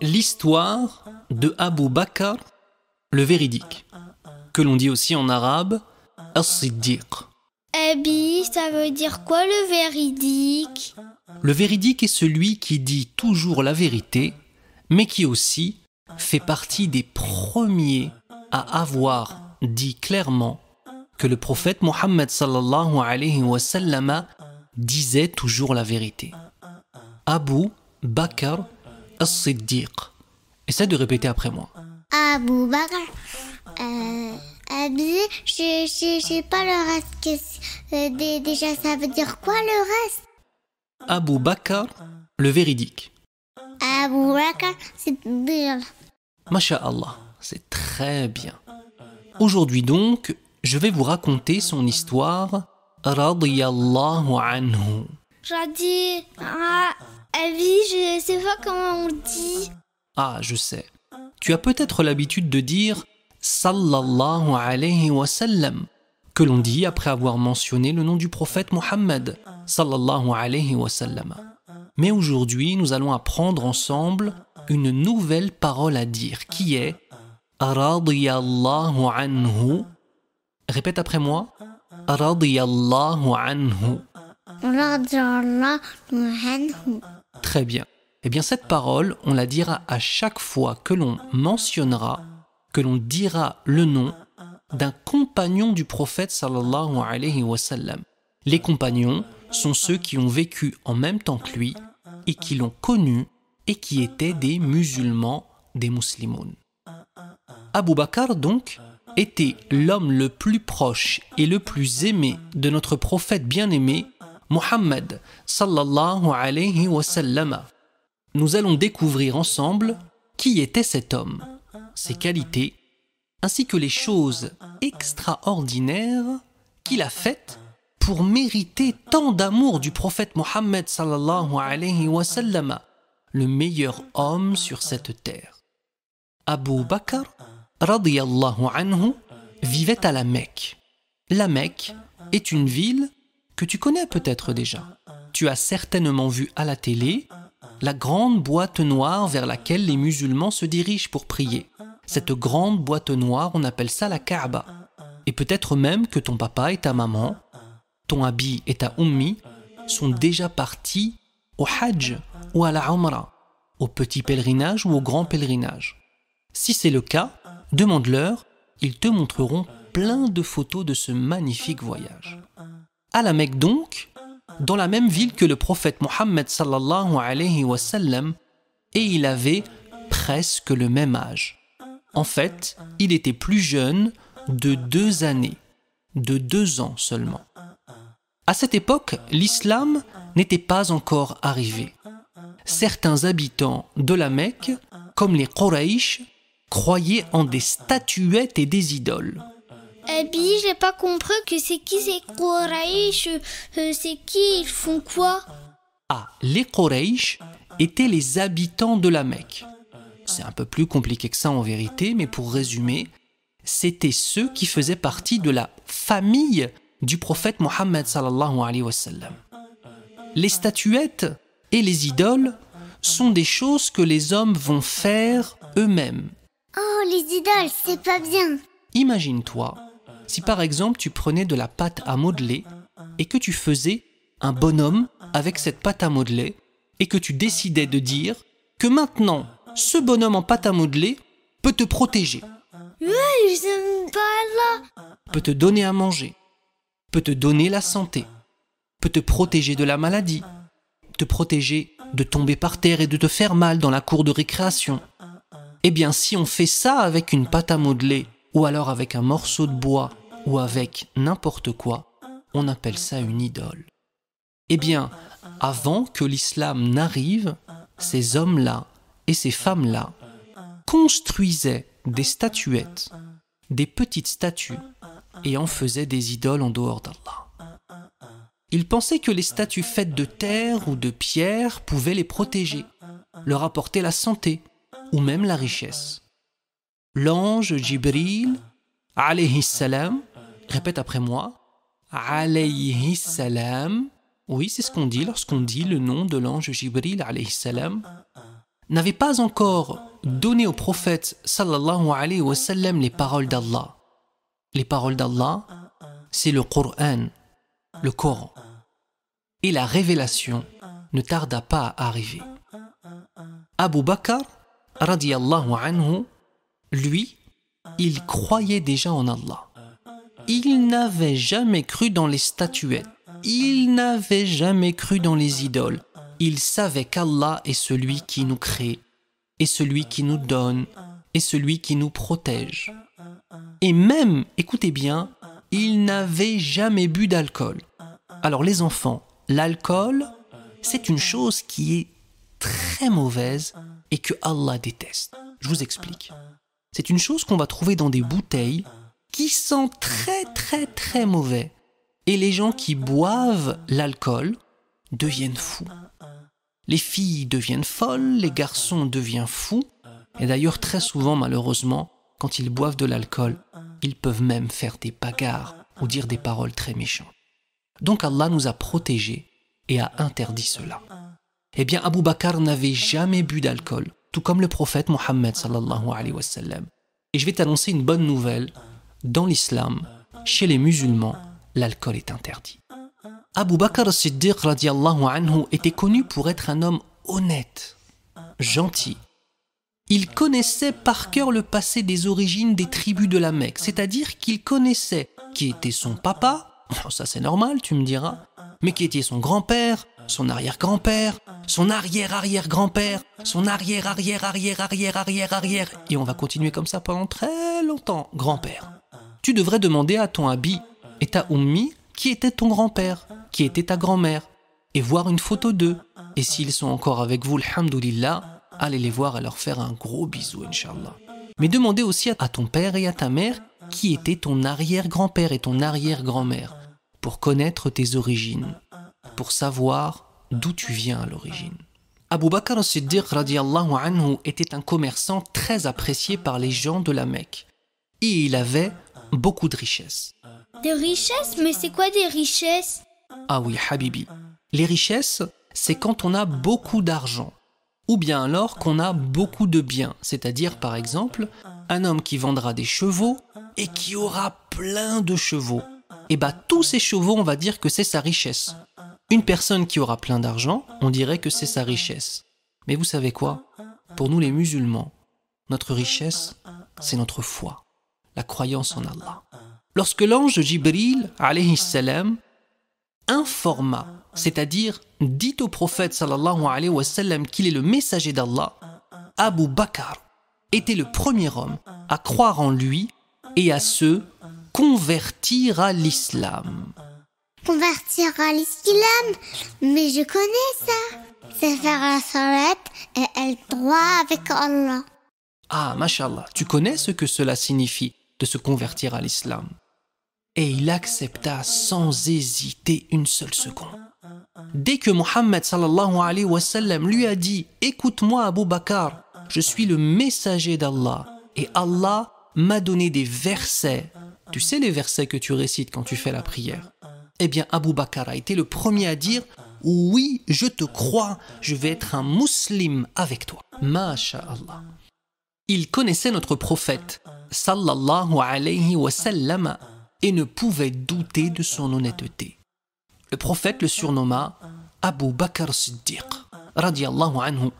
l'histoire de Abu Bakr le véridique, que l'on dit aussi en arabe As-Siddiq. Abi, ça veut dire quoi le véridique? Le véridique est celui qui dit toujours la vérité, mais qui aussi fait partie des premiers à avoir dit clairement que le prophète Mohammed sallallahu alayhi wa sallam disait toujours la vérité. Abu Bakr as-Siddiq. Essaie de répéter après moi. Abu Bakr. Euh, Abi, je sais pas le reste. Que, euh, déjà, ça veut dire quoi le reste? Abu Bakr, le véridique. Abu Bakr, c'est bien. Masha'Allah, c'est très bien. Aujourd'hui donc, je vais vous raconter son histoire, radiyallahu anhu. Radi, ah, je sais pas comment on dit. Ah, je sais. Tu as peut-être l'habitude de dire sallallahu alayhi wa sallam, que l'on dit après avoir mentionné le nom du prophète Mohammed sallallahu alayhi wa sallam. Mais aujourd'hui, nous allons apprendre ensemble une nouvelle parole à dire qui est radiyallahu anhu. Répète après moi. Radiyallahu anhu. Très bien. Eh bien, cette parole, on la dira à chaque fois que l'on mentionnera, que l'on dira le nom d'un compagnon du prophète sallallahu alayhi wa sallam. Les compagnons sont ceux qui ont vécu en même temps que lui et qui l'ont connu et qui étaient des musulmans, des musulmans. Abu Bakr, donc, était l'homme le plus proche et le plus aimé de notre prophète bien-aimé, Muhammad sallallahu alayhi wa sallam. Nous allons découvrir ensemble qui était cet homme, ses qualités, ainsi que les choses extraordinaires qu'il a faites pour mériter tant d'amour du prophète Muhammad sallallahu alayhi wa sallam, le meilleur homme sur cette terre. Abu Bakr radiyallahu anhu, vivait à la Mecque. La Mecque est une ville que tu connais peut-être déjà. Tu as certainement vu à la télé la grande boîte noire vers laquelle les musulmans se dirigent pour prier. Cette grande boîte noire, on appelle ça la Kaaba. Et peut-être même que ton papa et ta maman, ton habit et ta ummi sont déjà partis au Hajj ou à la Umrah, au petit pèlerinage ou au grand pèlerinage. Si c'est le cas, demande-leur, ils te montreront plein de photos de ce magnifique voyage. À la Mecque donc, dans la même ville que le prophète Mohammed sallallahu alayhi et il avait presque le même âge. En fait, il était plus jeune de deux années, de deux ans seulement. À cette époque, l'islam n'était pas encore arrivé. Certains habitants de la Mecque, comme les Quraysh, croyaient en des statuettes et des idoles. Bien, j'ai pas compris que c'est qui ces Quraysh, euh, c'est qui, ils font quoi? Ah, les Quraysh étaient les habitants de la Mecque. C'est un peu plus compliqué que ça en vérité, mais pour résumer, c'était ceux qui faisaient partie de la famille du prophète Mohammed sallallahu alayhi wa sallam. Les statuettes et les idoles sont des choses que les hommes vont faire eux-mêmes Oh, les idoles, c'est pas bien. Imagine-toi, si par exemple tu prenais de la pâte à modeler et que tu faisais un bonhomme avec cette pâte à modeler et que tu décidais de dire que maintenant ce bonhomme en pâte à modeler peut te protéger. Peut te donner à manger, peut te donner la santé, peut te protéger de la maladie, te protéger de tomber par terre et de te faire mal dans la cour de récréation, eh bien, si on fait ça avec une pâte à modeler, ou alors avec un morceau de bois, ou avec n'importe quoi, on appelle ça une idole. Eh bien, avant que l'islam n'arrive, ces hommes-là et ces femmes-là construisaient des statuettes, des petites statues, et en faisaient des idoles en dehors d'Allah. Ils pensaient que les statues faites de terre ou de pierre pouvaient les protéger, leur apporter la santé, ou même la richesse. L'ange Jibril, alayhi salam, répète après moi, alayhi salam, oui, c'est ce qu'on dit lorsqu'on dit le nom de l'ange Jibril, alayhi salam, n'avait pas encore donné au prophète sallallahu alayhi wa sallam les paroles d'Allah. Les paroles d'Allah, c'est le Coran, le Coran. Et la révélation ne tarda pas à arriver. Abu Bakr, anhu, lui, il croyait déjà en Allah. Il n'avait jamais cru dans les statuettes. Il n'avait jamais cru dans les idoles. Il savait qu'Allah est celui qui nous crée, est celui qui nous donne, est celui qui nous protège. Et même, écoutez bien, il n'avait jamais bu d'alcool. Alors les enfants, l'alcool, c'est une chose qui est très mauvaise et que Allah déteste. Je vous explique. C'est une chose qu'on va trouver dans des bouteilles qui sent très très très mauvais. Et les gens qui boivent l'alcool deviennent fous. Les filles deviennent folles, les garçons deviennent fous. Et d'ailleurs très souvent malheureusement, quand ils boivent de l'alcool, ils peuvent même faire des bagarres ou dire des paroles très méchantes. Donc Allah nous a protégés et a interdit cela. Eh bien, Abu Bakr n'avait jamais bu d'alcool, tout comme le prophète Mohammed. Et je vais t'annoncer une bonne nouvelle. Dans l'islam, chez les musulmans, l'alcool est interdit. Abu Bakr Siddiq radiallahu anhu était connu pour être un homme honnête, gentil. Il connaissait par cœur le passé des origines des tribus de la Mecque, c'est-à-dire qu'il connaissait qui était son papa, ça c'est normal, tu me diras, mais qui était son grand-père, son arrière-grand-père, son arrière-arrière-grand-père, son arrière-arrière-arrière-arrière-arrière-arrière, et on va continuer comme ça pendant très longtemps, grand-père. Tu devrais demander à ton habit et ta ummi qui était ton grand-père, qui était ta grand-mère, et voir une photo d'eux. Et s'ils sont encore avec vous, alhamdoulilah, allez les voir et leur faire un gros bisou, inshallah. Mais demandez aussi à ton père et à ta mère qui était ton arrière-grand-père et ton arrière-grand-mère, pour connaître tes origines, pour savoir d'où tu viens à l'origine. Abu Bakr as-Siddiq anhu était un commerçant très apprécié par les gens de la Mecque. Et il avait beaucoup de richesses. Des richesses Mais c'est quoi des richesses? Ah oui, Habibi. Les richesses, c'est quand on a beaucoup d'argent. Ou bien alors qu'on a beaucoup de biens. C'est-à-dire, par exemple, un homme qui vendra des chevaux et qui aura plein de chevaux. Et bah tous ces chevaux, on va dire que c'est sa richesse. Une personne qui aura plein d'argent, on dirait que c'est sa richesse. Mais vous savez quoi? Pour nous les musulmans, notre richesse, c'est notre foi, la croyance en Allah. Lorsque l'ange Jibril, alayhi salam, informa, c'est-à-dire dit au prophète sallallahu alayhi wa sallam qu'il est le messager d'Allah, Abu Bakr était le premier homme à croire en lui et à se convertir à l'islam. Convertir à l'islam Mais je connais ça. C'est faire la salat et être droit avec Allah. Ah, mashallah, tu connais ce que cela signifie de se convertir à l'islam Et il accepta sans hésiter une seule seconde. Dès que Mohammed sallallahu alayhi wa sallam lui a dit Écoute-moi, Abu Bakr, je suis le messager d'Allah et Allah m'a donné des versets. Tu sais les versets que tu récites quand tu fais la prière Eh bien, Abu Bakr a été le premier à dire Oui, je te crois, je vais être un musulman avec toi. Masha'Allah. Il connaissait notre prophète, sallallahu alayhi wa sallam, et ne pouvait douter de son honnêteté. Le prophète le surnomma Abu Bakr Siddiq, radiallahu anhu,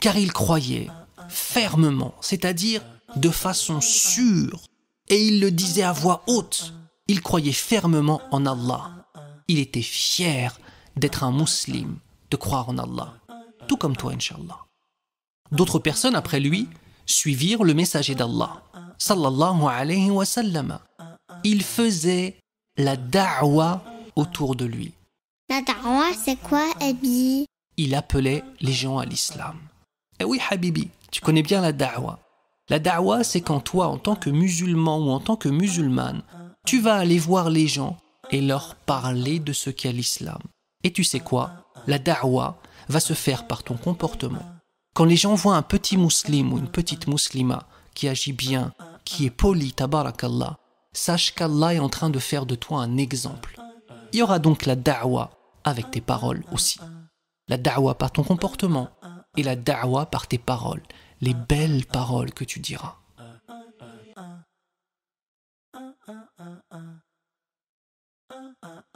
car il croyait fermement, c'est-à-dire de façon sûre, et il le disait à voix haute. Il croyait fermement en Allah. Il était fier d'être un musulman, de croire en Allah, tout comme toi, Inch'Allah. D'autres personnes après lui suivirent le messager d'Allah, sallallahu alayhi wa sallam. Il faisait la da'wa autour de lui. La da'wa, c'est quoi, Abi? Il appelait les gens à l'islam. Eh oui, Habibi, tu connais bien la da'wa. La da'wa, c'est quand toi, en tant que musulman ou en tant que musulmane, tu vas aller voir les gens et leur parler de ce qu'est l'islam. Et tu sais quoi? La da'wa va se faire par ton comportement. Quand les gens voient un petit musulman ou une petite muslima qui agit bien, qui est poli, tabarakallah, sache qu'Allah est en train de faire de toi un exemple. Il y aura donc la da'wa avec tes paroles aussi. La da'wa par ton comportement, et la da'wa par tes paroles, les belles paroles que tu diras.